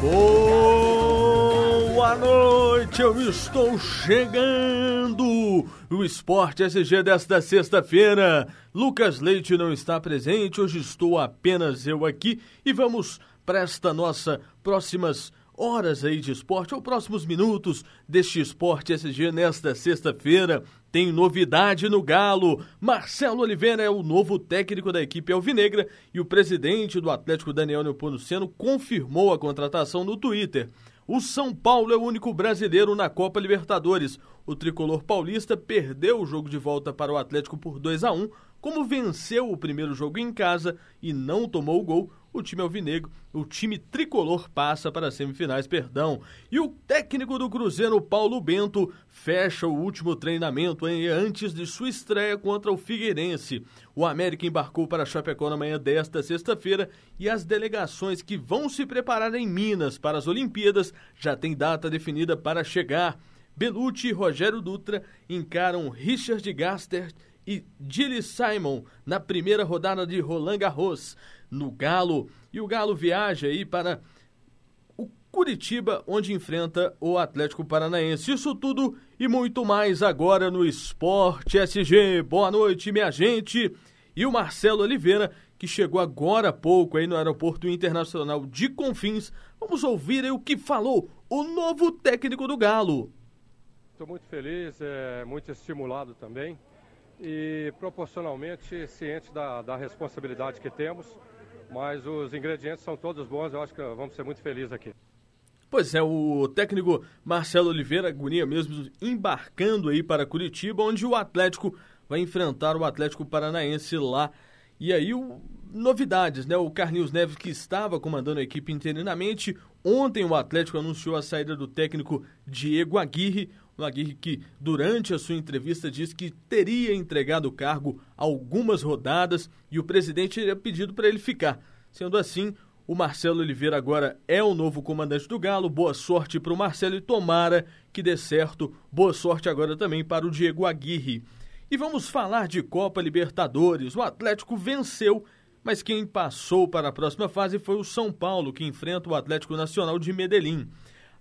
Boa noite, eu estou chegando. O Esporte SG desta sexta-feira. Lucas Leite não está presente, hoje estou apenas eu aqui e vamos para esta nossa próximas horas aí de esporte, ou próximos minutos deste Esporte SG nesta sexta-feira. Tem novidade no Galo. Marcelo Oliveira é o novo técnico da equipe alvinegra e o presidente do Atlético Daniel Neopomuceno confirmou a contratação no Twitter. O São Paulo é o único brasileiro na Copa Libertadores. O tricolor paulista perdeu o jogo de volta para o Atlético por 2 a 1, como venceu o primeiro jogo em casa e não tomou o gol, o time alvinegro, o time tricolor passa para as semifinais, perdão. E o técnico do Cruzeiro, Paulo Bento, fecha o último treinamento hein, antes de sua estreia contra o Figueirense. O América embarcou para Chapecó na manhã desta sexta-feira e as delegações que vão se preparar em Minas para as Olimpíadas já têm data definida para chegar. Belucci e Rogério Dutra encaram Richard Gaster e Gilly Simon na primeira rodada de Roland Garros no Galo. E o Galo viaja aí para o Curitiba, onde enfrenta o Atlético Paranaense. Isso tudo e muito mais agora no Esporte SG. Boa noite, minha gente. E o Marcelo Oliveira, que chegou agora há pouco aí no Aeroporto Internacional de Confins. Vamos ouvir aí o que falou o novo técnico do Galo. Estou muito feliz, é, muito estimulado também e proporcionalmente ciente da, da responsabilidade que temos mas os ingredientes são todos bons, eu acho que vamos ser muito felizes aqui. Pois é, o técnico Marcelo Oliveira, agonia mesmo, embarcando aí para Curitiba, onde o Atlético vai enfrentar o Atlético Paranaense lá. E aí, o, novidades, né? O Carlinhos Neves, que estava comandando a equipe interinamente, ontem o Atlético anunciou a saída do técnico Diego Aguirre. O Aguirre que, durante a sua entrevista, disse que teria entregado o cargo algumas rodadas e o presidente teria pedido para ele ficar. Sendo assim, o Marcelo Oliveira agora é o novo comandante do Galo. Boa sorte para o Marcelo e tomara que dê certo. Boa sorte agora também para o Diego Aguirre. E vamos falar de Copa Libertadores. O Atlético venceu, mas quem passou para a próxima fase foi o São Paulo, que enfrenta o Atlético Nacional de Medellín.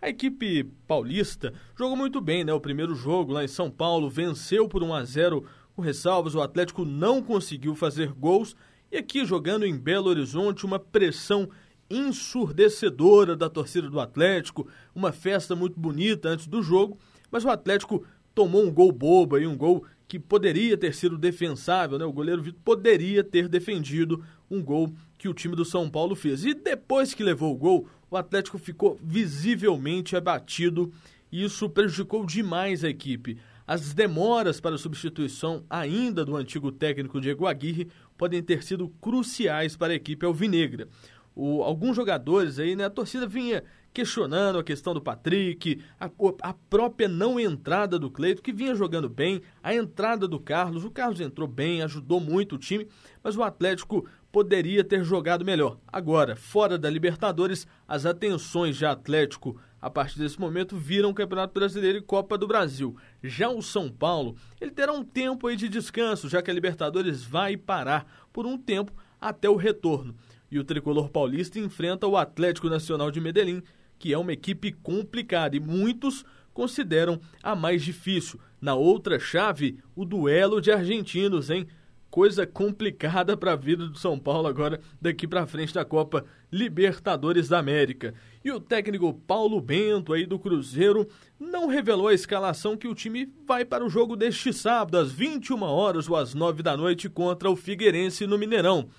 A equipe paulista jogou muito bem, né? O primeiro jogo lá em São Paulo venceu por 1 a 0 com ressalvas. O Atlético não conseguiu fazer gols e aqui jogando em Belo Horizonte uma pressão ensurdecedora da torcida do Atlético, uma festa muito bonita antes do jogo, mas o Atlético tomou um gol bobo e um gol que poderia ter sido defensável, né? O goleiro Vitor poderia ter defendido um gol que o time do São Paulo fez. E depois que levou o gol, o Atlético ficou visivelmente abatido e isso prejudicou demais a equipe. As demoras para a substituição ainda do antigo técnico Diego Aguirre podem ter sido cruciais para a equipe alvinegra. O, alguns jogadores aí, né, a torcida vinha questionando a questão do Patrick, a, a, própria não entrada do Cleito, que vinha jogando bem, a entrada do Carlos, o Carlos entrou bem, ajudou muito o time, mas o Atlético poderia ter jogado melhor. Agora, fora da Libertadores, as atenções de Atlético a partir desse momento viram Campeonato Brasileiro e Copa do Brasil. Já o São Paulo, ele terá um tempo aí de descanso, já que a Libertadores vai parar por um tempo até o retorno. E o tricolor paulista enfrenta o Atlético Nacional de Medellín, que é uma equipe complicada e muitos consideram a mais difícil. Na outra chave, o duelo de argentinos, hein? coisa complicada para a vida do São Paulo agora daqui para frente da Copa Libertadores da América. E o técnico Paulo Bento aí do Cruzeiro não revelou a escalação que o time vai para o jogo deste sábado às 21 horas ou às 9 da noite contra o Figueirense no Mineirão.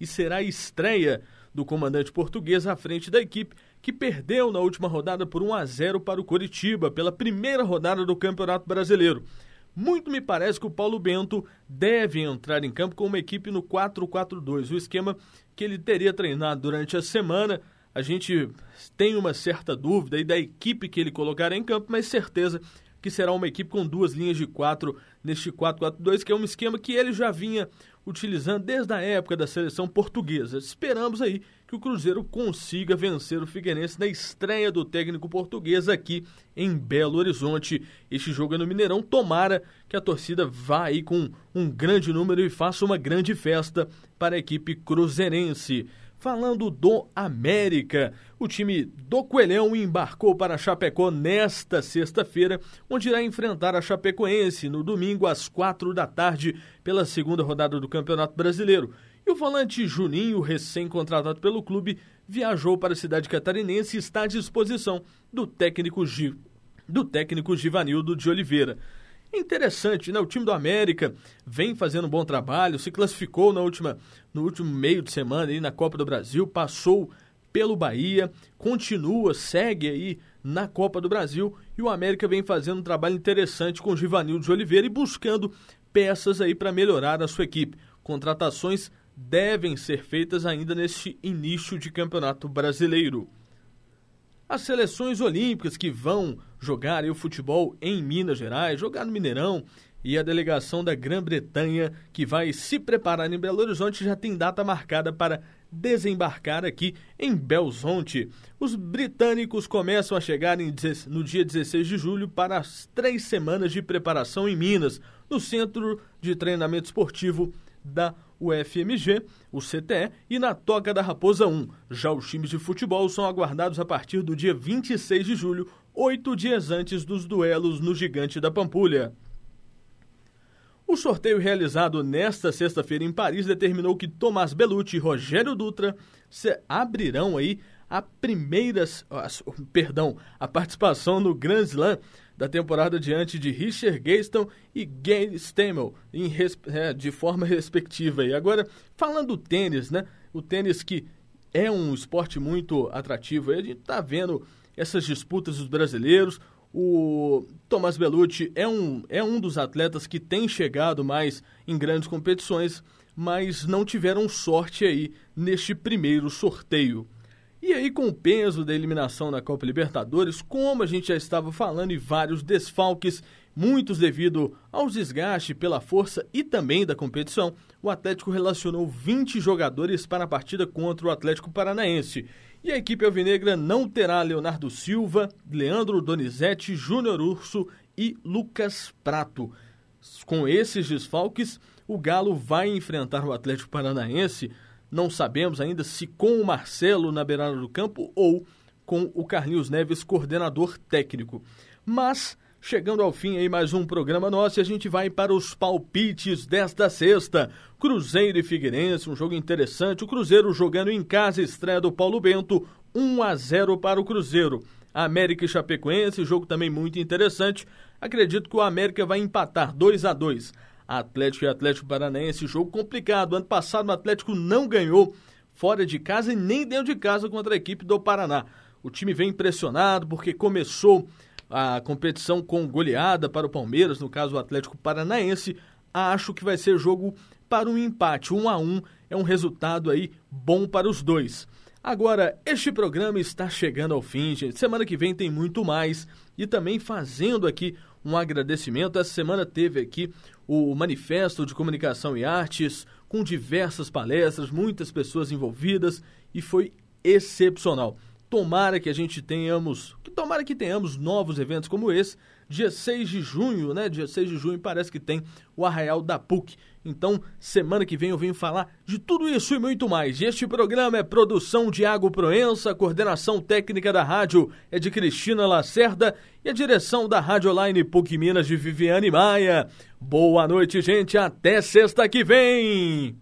E será a estreia do comandante português à frente da equipe que perdeu na última rodada por 1 a 0 para o Coritiba pela primeira rodada do Campeonato Brasileiro. Muito me parece que o Paulo Bento deve entrar em campo com uma equipe no 4-4-2, o esquema que ele teria treinado durante a semana. A gente tem uma certa dúvida aí da equipe que ele colocará em campo, mas certeza que será uma equipe com duas linhas de quatro neste 4-4-2, que é um esquema que ele já vinha utilizando desde a época da seleção portuguesa. Esperamos aí que o Cruzeiro consiga vencer o Figueirense na estreia do técnico português aqui em Belo Horizonte. Este jogo é no Mineirão. Tomara que a torcida vá aí com um grande número e faça uma grande festa para a equipe cruzeirense. Falando do América, o time do Coelhão embarcou para Chapecó nesta sexta-feira, onde irá enfrentar a Chapecoense no domingo às quatro da tarde pela segunda rodada do Campeonato Brasileiro. E o volante Juninho, recém-contratado pelo clube, viajou para a cidade catarinense e está à disposição do técnico, do técnico Givanildo de Oliveira. Interessante, né? O time do América vem fazendo um bom trabalho, se classificou na última, no último meio de semana aí na Copa do Brasil, passou pelo Bahia, continua, segue aí na Copa do Brasil e o América vem fazendo um trabalho interessante com o Givanildo de Oliveira e buscando peças aí para melhorar a sua equipe. Contratações devem ser feitas ainda neste início de Campeonato Brasileiro. As seleções olímpicas que vão jogar o futebol em Minas Gerais, jogar no Mineirão, e a delegação da Grã-Bretanha, que vai se preparar em Belo Horizonte, já tem data marcada para desembarcar aqui em Belzonte. Os britânicos começam a chegar no dia 16 de julho para as três semanas de preparação em Minas, no Centro de Treinamento Esportivo da UFMG, o CTE e na Toca da Raposa 1. Já os times de futebol são aguardados a partir do dia 26 de julho, oito dias antes dos duelos no Gigante da Pampulha. O sorteio realizado nesta sexta-feira em Paris determinou que Tomás Belucci e Rogério Dutra abrirão aí a primeira, perdão, a participação no Grand Slam da temporada diante de Richard Gaston e Gail Stemmel, em, é, de forma respectiva. E agora, falando do tênis, né? O tênis que é um esporte muito atrativo. A gente está vendo essas disputas dos brasileiros. O Tomás Bellucci é um, é um dos atletas que tem chegado mais em grandes competições, mas não tiveram sorte aí neste primeiro sorteio. E aí, com o peso da eliminação na Copa Libertadores, como a gente já estava falando, e vários desfalques, muitos devido aos desgastes pela força e também da competição, o Atlético relacionou 20 jogadores para a partida contra o Atlético Paranaense. E a equipe alvinegra não terá Leonardo Silva, Leandro Donizete, Júnior Urso e Lucas Prato. Com esses desfalques, o Galo vai enfrentar o Atlético Paranaense não sabemos ainda se com o Marcelo na beirada do campo ou com o Carlinhos Neves, coordenador técnico. Mas, chegando ao fim aí mais um programa nosso, e a gente vai para os palpites desta sexta. Cruzeiro e Figueirense, um jogo interessante. O Cruzeiro jogando em casa, estreia do Paulo Bento, 1 a 0 para o Cruzeiro. América e Chapecoense, jogo também muito interessante. Acredito que o América vai empatar 2 a 2. Atlético e Atlético Paranaense, jogo complicado. Ano passado o Atlético não ganhou fora de casa e nem dentro de casa contra a equipe do Paraná. O time vem impressionado porque começou a competição com goleada para o Palmeiras, no caso o Atlético Paranaense. Acho que vai ser jogo para um empate, um a um é um resultado aí bom para os dois. Agora, este programa está chegando ao fim, gente. Semana que vem tem muito mais. E também fazendo aqui um agradecimento. Essa semana teve aqui o Manifesto de Comunicação e Artes, com diversas palestras, muitas pessoas envolvidas e foi excepcional. Tomara que a gente tenhamos, que tomara que tenhamos novos eventos como esse. Dia 6 de junho, né? Dia 6 de junho parece que tem o Arraial da PUC. Então, semana que vem eu venho falar de tudo isso e muito mais. Este programa é produção de Iago Proença, coordenação técnica da rádio é de Cristina Lacerda e a direção da Rádio Online PUC Minas de Viviane Maia. Boa noite, gente. Até sexta que vem.